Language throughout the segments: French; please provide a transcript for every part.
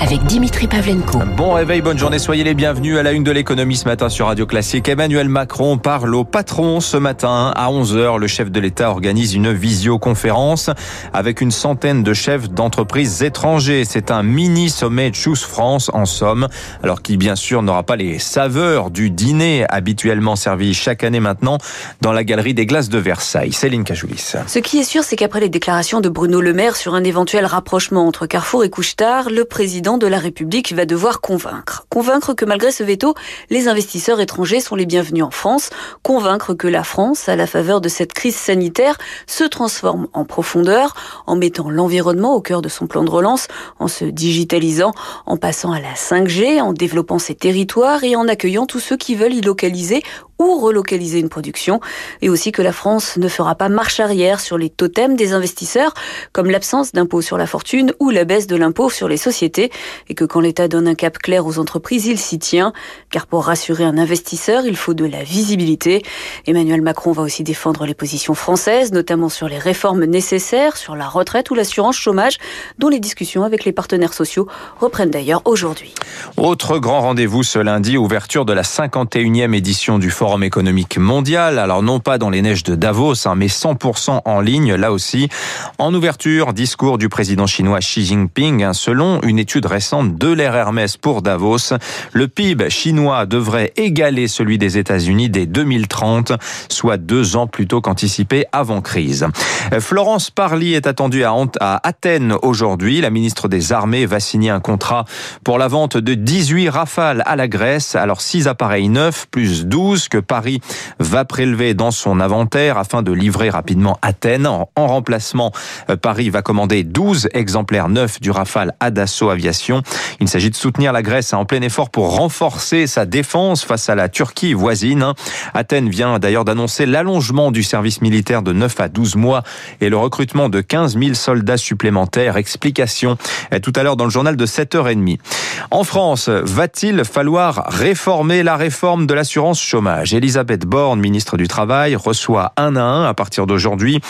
avec Dimitri Pavlenko. Bon réveil, bonne journée, soyez les bienvenus à la une de l'économie ce matin sur Radio Classique. Emmanuel Macron parle au patron ce matin à 11h. Le chef de l'État organise une visioconférence avec une centaine de chefs d'entreprises étrangers. C'est un mini sommet Choose France en somme, alors qui bien sûr n'aura pas les saveurs du dîner habituellement servi chaque année maintenant dans la galerie des glaces de Versailles. Céline Cajoulis. Ce qui est sûr, c'est qu'après les déclarations de Bruno Le Maire sur un éventuel rapprochement entre Carrefour et Couchetard, le président de la République va devoir convaincre. Convaincre que malgré ce veto, les investisseurs étrangers sont les bienvenus en France. Convaincre que la France, à la faveur de cette crise sanitaire, se transforme en profondeur, en mettant l'environnement au cœur de son plan de relance, en se digitalisant, en passant à la 5G, en développant ses territoires et en accueillant tous ceux qui veulent y localiser ou relocaliser une production, et aussi que la France ne fera pas marche arrière sur les totems des investisseurs, comme l'absence d'impôt sur la fortune ou la baisse de l'impôt sur les sociétés, et que quand l'État donne un cap clair aux entreprises, il s'y tient, car pour rassurer un investisseur, il faut de la visibilité. Emmanuel Macron va aussi défendre les positions françaises, notamment sur les réformes nécessaires, sur la retraite ou l'assurance chômage, dont les discussions avec les partenaires sociaux reprennent d'ailleurs aujourd'hui. Autre grand rendez-vous ce lundi, ouverture de la 51e édition du Forum Forum économique mondial. Alors non pas dans les neiges de Davos, hein, mais 100% en ligne, là aussi. En ouverture, discours du président chinois Xi Jinping. Hein, selon une étude récente de l'Air Hermès pour Davos, le PIB chinois devrait égaler celui des États-Unis dès 2030, soit deux ans plus tôt qu'anticipé avant crise. Florence Parly est attendue à Athènes aujourd'hui. La ministre des Armées va signer un contrat pour la vente de 18 rafales à la Grèce. Alors 6 appareils neufs plus 12 que Paris va prélever dans son inventaire afin de livrer rapidement Athènes. En, remplacement, euh, Paris va commander 12 exemplaires neufs du Rafale à Aviation. Il s'agit de soutenir la Grèce en plein effort pour renforcer sa défense face à la Turquie voisine. Athènes vient d'ailleurs d'annoncer l'allongement du service militaire de 9 à 12 mois et le recrutement de 15 000 soldats supplémentaires. Explication euh, tout à l'heure dans le journal de 7h30. En France, va-t-il falloir réformer la réforme de l'assurance chômage? Elisabeth Borne, ministre du Travail, reçoit un à un à partir d'aujourd'hui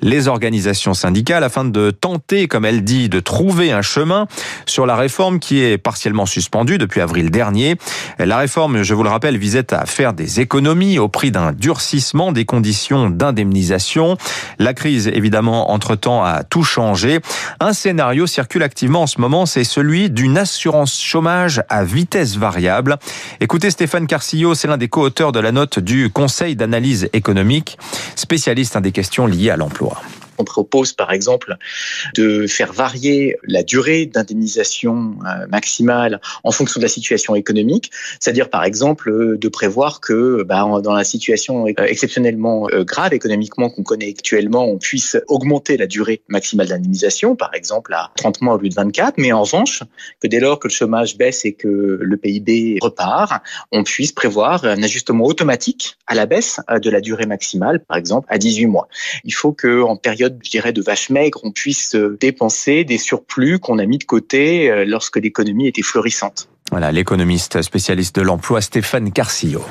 les organisations syndicales afin de tenter, comme elle dit, de trouver un chemin sur la réforme qui est partiellement suspendue depuis avril dernier. La réforme, je vous le rappelle, visait à faire des économies au prix d'un durcissement des conditions d'indemnisation. La crise, évidemment, entre-temps, a tout changé. Un scénario circule activement en ce moment, c'est celui d'une assurance chômage à vitesse variable. Écoutez Stéphane Carcillo, c'est l'un des co-auteurs de la la note du Conseil d'analyse économique, spécialiste des questions liées à l'emploi. On propose par exemple de faire varier la durée d'indemnisation euh, maximale en fonction de la situation économique, c'est-à-dire par exemple euh, de prévoir que bah, dans la situation euh, exceptionnellement grave économiquement qu'on connaît actuellement, on puisse augmenter la durée maximale d'indemnisation, par exemple à 30 mois au lieu de 24, mais en revanche, que dès lors que le chômage baisse et que le PIB repart, on puisse prévoir un ajustement automatique à la baisse de la durée maximale, par exemple à 18 mois. Il faut que période je dirais, de vache maigre, on puisse euh, dépenser des surplus qu'on a mis de côté euh, lorsque l'économie était florissante. Voilà, l'économiste spécialiste de l'emploi Stéphane Carcillo.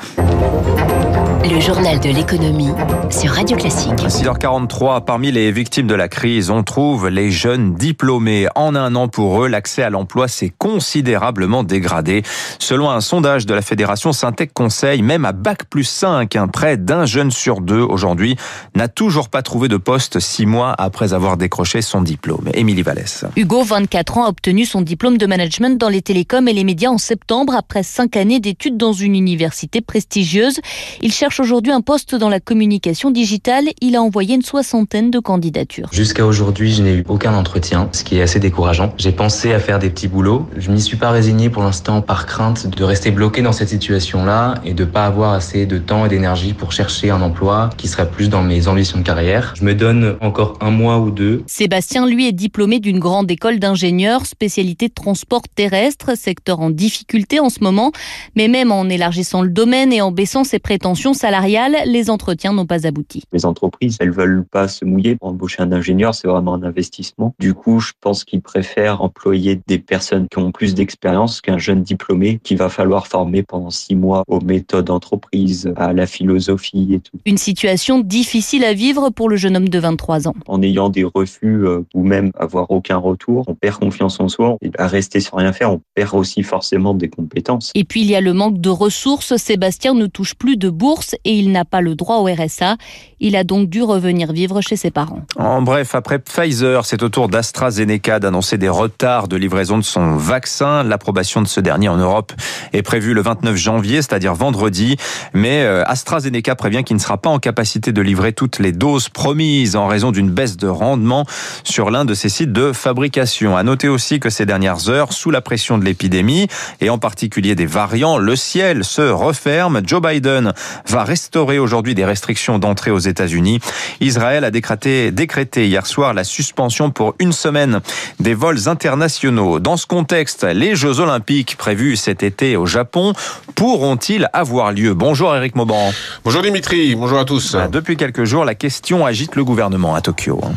Le journal de l'économie sur Radio Classique. 6h43, parmi les victimes de la crise, on trouve les jeunes diplômés. En un an pour eux, l'accès à l'emploi s'est considérablement dégradé. Selon un sondage de la Fédération Syntec Conseil, même à Bac plus 5, un près d'un jeune sur deux aujourd'hui n'a toujours pas trouvé de poste six mois après avoir décroché son diplôme. Émilie Vallès. Hugo, 24 ans, a obtenu son diplôme de management dans les télécoms et les médias en septembre après cinq années d'études dans une université prestigieuse. Il cherche aujourd'hui un poste dans la communication digitale. Il a envoyé une soixantaine de candidatures. Jusqu'à aujourd'hui, je n'ai eu aucun entretien, ce qui est assez décourageant. J'ai pensé à faire des petits boulots. Je m'y suis pas résigné pour l'instant par crainte de rester bloqué dans cette situation-là et de pas avoir assez de temps et d'énergie pour chercher un emploi qui serait plus dans mes ambitions de carrière. Je me donne encore un mois ou deux. Sébastien, lui, est diplômé d'une grande école d'ingénieurs, spécialité transport terrestre, secteur en difficulté en ce moment. Mais même en élargissant le domaine et en baissant ses prétentions salariales, les entretiens n'ont pas abouti. Les entreprises, elles veulent pas se mouiller. Pour embaucher un ingénieur, c'est vraiment un investissement. Du coup, je pense qu'ils préfèrent employer des personnes qui ont plus d'expérience qu'un jeune diplômé qu'il va falloir former pendant six mois aux méthodes d'entreprise, à la philosophie et tout. Une situation difficile à vivre pour le jeune homme de 23 ans. En ayant des refus euh, ou même avoir aucun retour, on perd confiance en soi. Et à rester sans rien faire, on perd aussi forcément des compétences. Et puis il y a le manque de ressources. Sébastien ne touche plus de bourse et il n'a pas le droit au RSA. Il a donc dû revenir vivre chez ses parents. En bref, après Pfizer, c'est au tour d'AstraZeneca d'annoncer des retards de livraison de son vaccin. L'approbation de ce dernier en Europe est prévue le 29 janvier, c'est-à-dire vendredi. Mais euh, AstraZeneca prévient qu'il ne sera pas en capacité de livrer toutes les doses promises en raison d'une baisse de rendement sur l'un de ses sites de fabrication. À noter aussi que ces dernières heures, sous la pression de l'épidémie et en particulier des variants, le ciel se referme. Joe Biden va restaurer aujourd'hui des restrictions d'entrée aux États-Unis. Israël a décrété, décrété hier soir la suspension pour une semaine des vols internationaux. Dans ce contexte, les Jeux Olympiques prévus cet été au Japon pourront-ils avoir lieu? Bonjour Eric Mauban. Bonjour Dimitri, bonjour à tous. Depuis quelques jours, la question agite le gouvernement à Tokyo. Hein.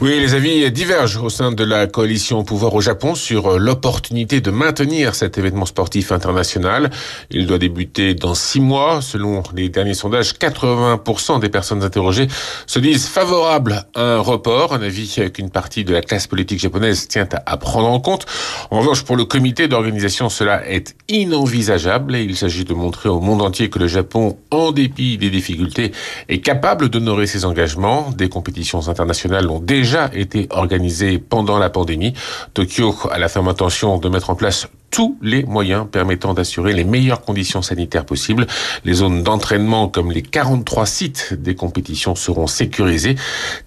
Oui, les avis divergent au sein de la coalition au pouvoir au Japon sur l'opportunité de maintenir cet événement sportif international. Il doit débuter dans six mois. Selon les derniers sondages, 80% des personnes interrogées se disent favorables à un report, un avis qu'une partie de la classe politique japonaise tient à prendre en compte. En revanche, pour le comité d'organisation, cela est inenvisageable il s'agit de montrer au monde entier que le Japon, en dépit des difficultés, est capable d'honorer ses engagements. Des compétitions internationales ont déjà été organisées pendant la pandémie. Tokyo a la ferme intention de mettre en place tous les moyens permettant d'assurer les meilleures conditions sanitaires possibles. Les zones d'entraînement comme les 43 sites des compétitions seront sécurisées.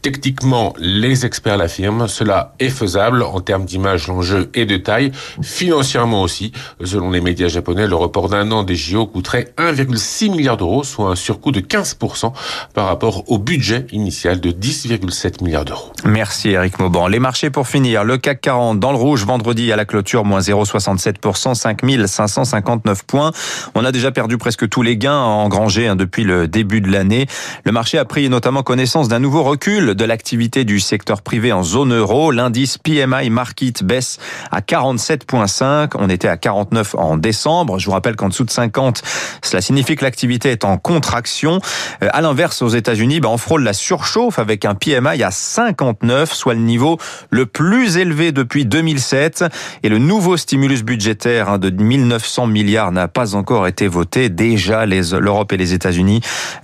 Techniquement, les experts l'affirment, cela est faisable en termes d'image, l'enjeu et de taille, financièrement aussi. Selon les médias japonais, le report d'un an des JO coûterait 1,6 milliard d'euros, soit un surcoût de 15% par rapport au budget initial de 10,7 milliards d'euros. Merci Eric Mauban. Les marchés pour finir. Le CAC 40 dans le rouge vendredi à la clôture, moins 0,67 5559 points. On a déjà perdu presque tous les gains engrangés hein, depuis le début de l'année. Le marché a pris notamment connaissance d'un nouveau recul de l'activité du secteur privé en zone euro. L'indice PMI Market baisse à 47,5. On était à 49 en décembre. Je vous rappelle qu'en dessous de 50, cela signifie que l'activité est en contraction. Euh, à l'inverse, aux États-Unis, ben, on frôle la surchauffe avec un PMI à 59, soit le niveau le plus élevé depuis 2007. Et le nouveau stimulus budgétaire budgétaire hein, de 1900 milliards n'a pas encore été voté. Déjà, l'Europe et les États-Unis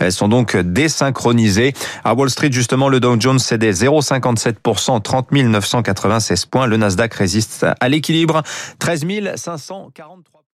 sont donc désynchronisés. À Wall Street, justement, le Dow Jones cédait 0,57%, 30 996 points. Le Nasdaq résiste à l'équilibre, 13 543.